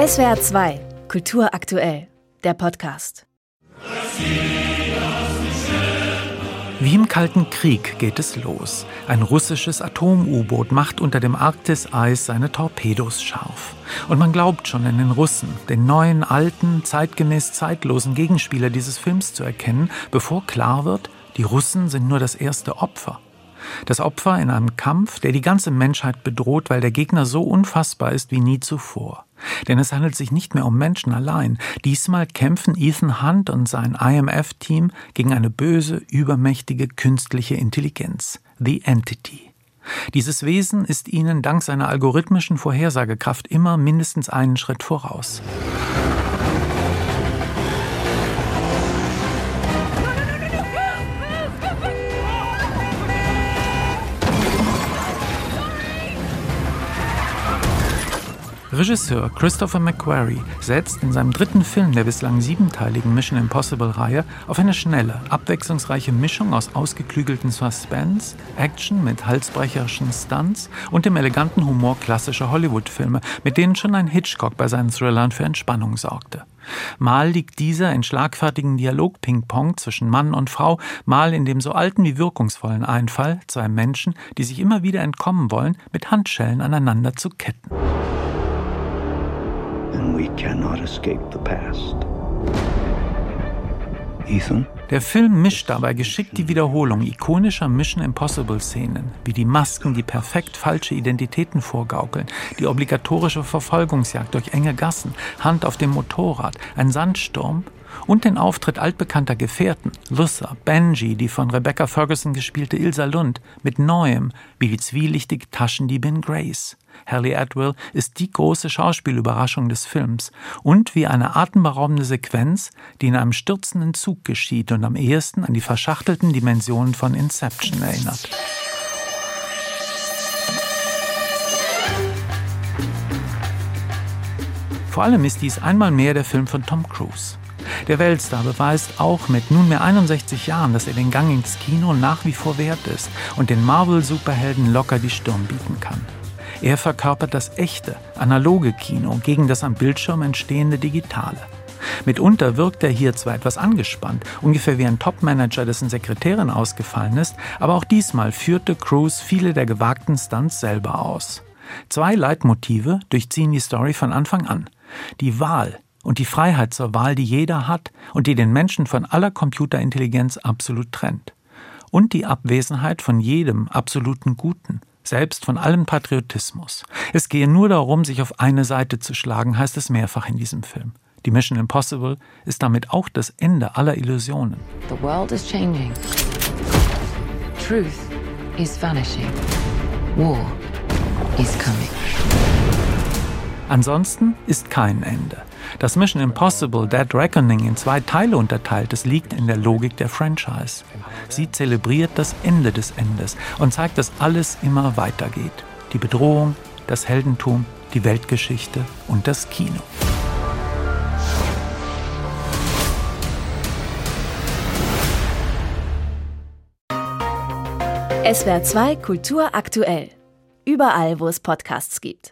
SWR 2, Kultur aktuell, der Podcast. Wie im Kalten Krieg geht es los. Ein russisches Atom-U-Boot macht unter dem Arktiseis seine Torpedos scharf. Und man glaubt schon in den Russen, den neuen, alten, zeitgemäß zeitlosen Gegenspieler dieses Films zu erkennen, bevor klar wird, die Russen sind nur das erste Opfer. Das Opfer in einem Kampf, der die ganze Menschheit bedroht, weil der Gegner so unfassbar ist wie nie zuvor. Denn es handelt sich nicht mehr um Menschen allein. Diesmal kämpfen Ethan Hunt und sein IMF-Team gegen eine böse, übermächtige künstliche Intelligenz, The Entity. Dieses Wesen ist ihnen dank seiner algorithmischen Vorhersagekraft immer mindestens einen Schritt voraus. Regisseur Christopher McQuarrie setzt in seinem dritten Film der bislang siebenteiligen Mission Impossible-Reihe auf eine schnelle, abwechslungsreiche Mischung aus ausgeklügelten Suspense, Action mit halsbrecherischen Stunts und dem eleganten Humor klassischer Hollywood-Filme, mit denen schon ein Hitchcock bei seinen Thrillern für Entspannung sorgte. Mal liegt dieser in schlagfertigen Dialog-Ping-Pong zwischen Mann und Frau, mal in dem so alten wie wirkungsvollen Einfall, zwei Menschen, die sich immer wieder entkommen wollen, mit Handschellen aneinander zu ketten we cannot escape the past. Ethan? Der Film mischt dabei geschickt die Wiederholung ikonischer Mission Impossible-Szenen, wie die Masken, die perfekt falsche Identitäten vorgaukeln, die obligatorische Verfolgungsjagd durch enge Gassen, Hand auf dem Motorrad, ein Sandsturm und den Auftritt altbekannter Gefährten, Luther, Benji, die von Rebecca Ferguson gespielte Ilsa Lund, mit Neuem, wie die zwielichtige Taschendiebin Grace. Halle Atwell ist die große Schauspielüberraschung des Films und wie eine atemberaubende Sequenz, die in einem stürzenden Zug geschieht und am ehesten an die verschachtelten Dimensionen von Inception erinnert. Vor allem ist dies einmal mehr der Film von Tom Cruise. Der Weltstar beweist auch mit nunmehr 61 Jahren, dass er den Gang ins Kino nach wie vor wert ist und den Marvel-Superhelden locker die Stirn bieten kann. Er verkörpert das echte, analoge Kino gegen das am Bildschirm entstehende digitale. Mitunter wirkt er hier zwar etwas angespannt, ungefähr wie ein Topmanager, dessen Sekretärin ausgefallen ist, aber auch diesmal führte Cruise viele der gewagten Stunts selber aus. Zwei Leitmotive durchziehen die Story von Anfang an. Die Wahl, und die Freiheit zur Wahl, die jeder hat und die den Menschen von aller Computerintelligenz absolut trennt. Und die Abwesenheit von jedem absoluten Guten, selbst von allem Patriotismus. Es gehe nur darum, sich auf eine Seite zu schlagen, heißt es mehrfach in diesem Film. Die Mission Impossible ist damit auch das Ende aller Illusionen. The world is changing. Truth is vanishing. War is coming. Ansonsten ist kein Ende. Dass Mission Impossible Dead Reckoning in zwei Teile unterteilt ist, liegt in der Logik der Franchise. Sie zelebriert das Ende des Endes und zeigt, dass alles immer weitergeht. Die Bedrohung, das Heldentum, die Weltgeschichte und das Kino. SWR 2 Kultur aktuell. Überall, wo es Podcasts gibt.